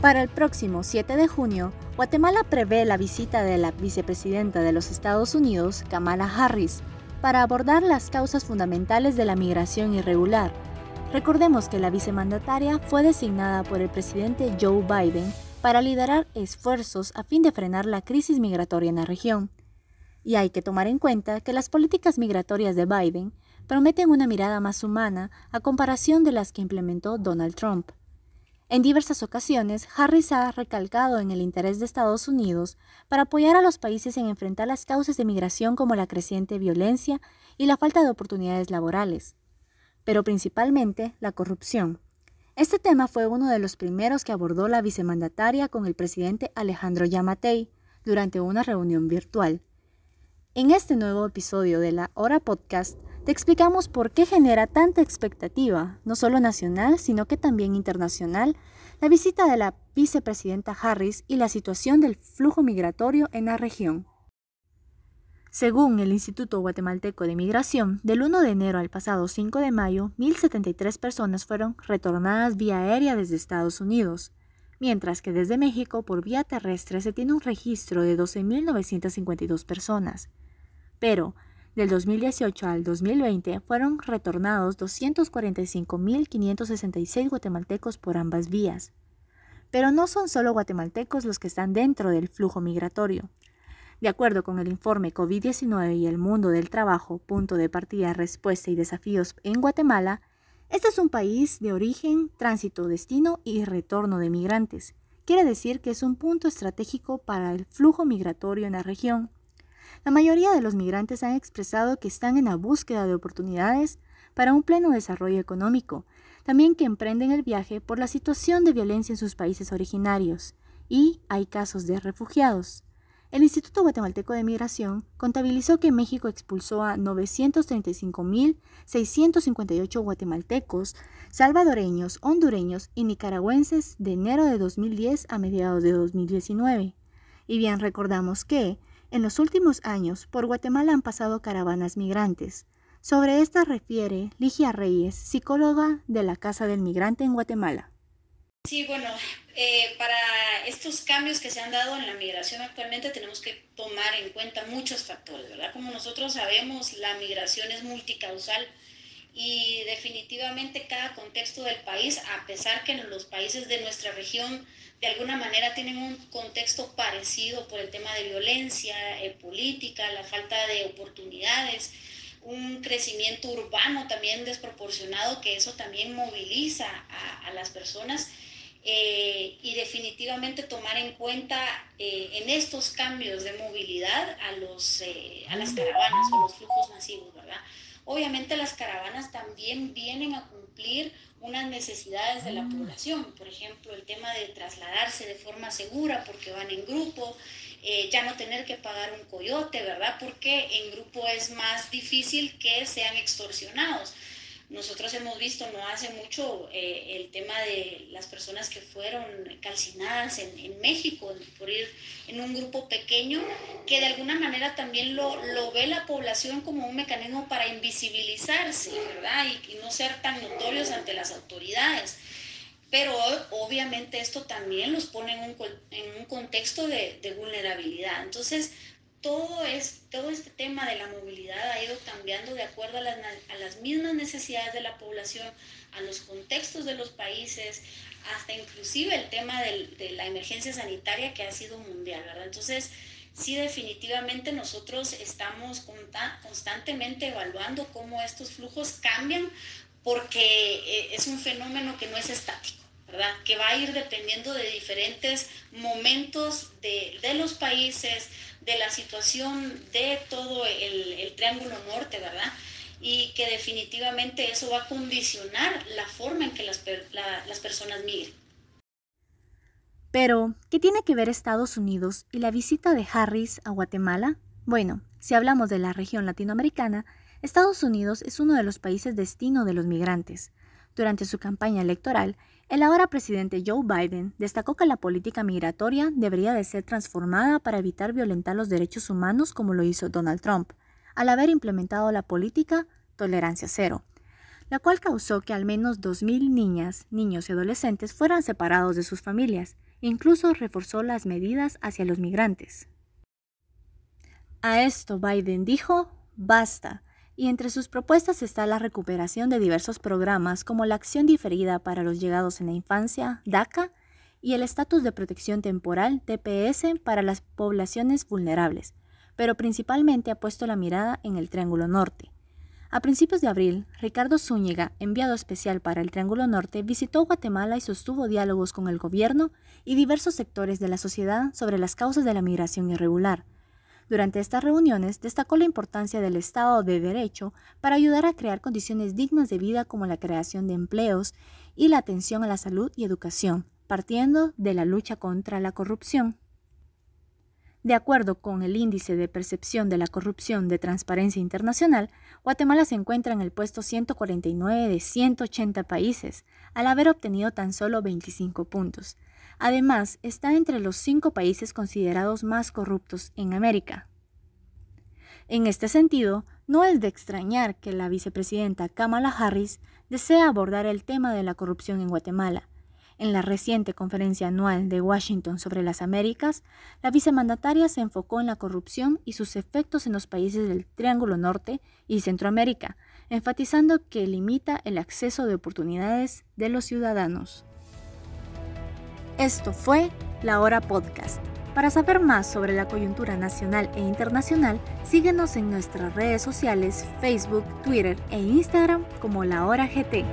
Para el próximo 7 de junio, Guatemala prevé la visita de la vicepresidenta de los Estados Unidos, Kamala Harris, para abordar las causas fundamentales de la migración irregular. Recordemos que la vicemandataria fue designada por el presidente Joe Biden para liderar esfuerzos a fin de frenar la crisis migratoria en la región. Y hay que tomar en cuenta que las políticas migratorias de Biden prometen una mirada más humana a comparación de las que implementó Donald Trump. En diversas ocasiones, Harris ha recalcado en el interés de Estados Unidos para apoyar a los países en enfrentar las causas de migración como la creciente violencia y la falta de oportunidades laborales, pero principalmente la corrupción. Este tema fue uno de los primeros que abordó la vicemandataria con el presidente Alejandro Yamatei durante una reunión virtual. En este nuevo episodio de la Hora Podcast te explicamos por qué genera tanta expectativa, no solo nacional, sino que también internacional, la visita de la vicepresidenta Harris y la situación del flujo migratorio en la región. Según el Instituto Guatemalteco de Migración, del 1 de enero al pasado 5 de mayo, 1.073 personas fueron retornadas vía aérea desde Estados Unidos, mientras que desde México por vía terrestre se tiene un registro de 12.952 personas. Pero, del 2018 al 2020 fueron retornados 245.566 guatemaltecos por ambas vías. Pero no son solo guatemaltecos los que están dentro del flujo migratorio. De acuerdo con el informe COVID-19 y el mundo del trabajo, punto de partida, respuesta y desafíos en Guatemala, este es un país de origen, tránsito, destino y retorno de migrantes. Quiere decir que es un punto estratégico para el flujo migratorio en la región la mayoría de los migrantes han expresado que están en la búsqueda de oportunidades para un pleno desarrollo económico, también que emprenden el viaje por la situación de violencia en sus países originarios, y hay casos de refugiados. El Instituto Guatemalteco de Migración contabilizó que México expulsó a 935.658 guatemaltecos, salvadoreños, hondureños y nicaragüenses de enero de 2010 a mediados de 2019. Y bien recordamos que en los últimos años, por Guatemala han pasado caravanas migrantes. Sobre esta refiere Ligia Reyes, psicóloga de la Casa del Migrante en Guatemala. Sí, bueno, eh, para estos cambios que se han dado en la migración actualmente tenemos que tomar en cuenta muchos factores, ¿verdad? Como nosotros sabemos, la migración es multicausal y definitivamente cada contexto del país, a pesar que los países de nuestra región de alguna manera tienen un contexto parecido por el tema de violencia eh, política, la falta de oportunidades, un crecimiento urbano también desproporcionado, que eso también moviliza a, las personas. Eh, y definitivamente tomar en cuenta eh, en estos cambios de movilidad a, los, a las caravanas o los flujos masivos, ¿verdad? Obviamente las caravanas también vienen a cumplir unas necesidades de la ah. población, por ejemplo, el tema de trasladarse de forma segura porque van en grupo, eh, ya no tener que pagar un coyote, ¿verdad? Porque en grupo es más difícil que sean extorsionados. Nosotros hemos visto no hace mucho eh, el tema de las personas que fueron calcinadas en, México por ir en un grupo pequeño, que de alguna manera también lo, lo ve la población como un mecanismo para invisibilizarse, ¿verdad? Y, y no ser tan notorios ante las autoridades. Pero obviamente esto también los pone en un, en un contexto de, de vulnerabilidad. Entonces, todo, es, todo este tema de la movilidad ha ido cambiando de acuerdo a las, a las, mismas necesidades de la población, a los contextos de los países, hasta inclusive el tema de la emergencia sanitaria que ha sido mundial, ¿verdad? Entonces, sí, definitivamente nosotros estamos constantemente evaluando cómo estos flujos cambian porque eh, es un fenómeno que no es estático. Que va a ir dependiendo de diferentes momentos de, de los países, de la situación de todo el, Triángulo Norte, ¿verdad? Y que definitivamente eso va a condicionar la forma en que las, las personas migren. Pero, ¿qué tiene que ver Estados Unidos y la visita de Harris a Guatemala? Bueno, si hablamos de la región latinoamericana, Estados Unidos es uno de los países destino de los migrantes. Durante su campaña electoral, el ahora presidente Joe Biden destacó que la política migratoria debería de ser transformada para evitar violentar los derechos humanos como lo hizo Donald Trump, al haber implementado la política tolerancia cero. la cual causó que al menos 2.000 niñas, niños y adolescentes fueran separados de sus familias, e incluso reforzó las medidas hacia los migrantes. A esto Biden dijo, basta, y entre sus propuestas está la recuperación de diversos programas como la acción diferida para los llegados en la infancia, DACA, y el estatus de protección temporal, TPS, para las poblaciones vulnerables, pero principalmente ha puesto la mirada en el Triángulo Norte. A principios de abril, Ricardo Zúñiga, enviado especial para el Triángulo Norte, visitó Guatemala y sostuvo diálogos con el gobierno y diversos sectores de la sociedad sobre las causas de la migración irregular, durante estas reuniones destacó la importancia del Estado de Derecho para ayudar a crear condiciones dignas de vida como la creación de empleos y la atención a la salud y educación, partiendo de la lucha contra la corrupción. De acuerdo con el Índice de Percepción de la Corrupción de Transparencia Internacional, Guatemala se encuentra en el puesto 149 de 180 países, al haber obtenido tan solo 25 puntos. Además, está entre los cinco países considerados más corruptos en América. En este sentido, no es de extrañar que la vicepresidenta Kamala Harris desea abordar el tema de la corrupción en Guatemala. En la reciente conferencia anual de Washington sobre las Américas, la vicemandataria se enfocó en la corrupción y sus efectos en los países del Triángulo Norte y Centroamérica, enfatizando que limita el acceso de oportunidades de los ciudadanos. Esto fue La Hora Podcast. Para saber más sobre la coyuntura nacional e internacional, síguenos en nuestras redes sociales, Facebook, Twitter e Instagram como La Hora GT.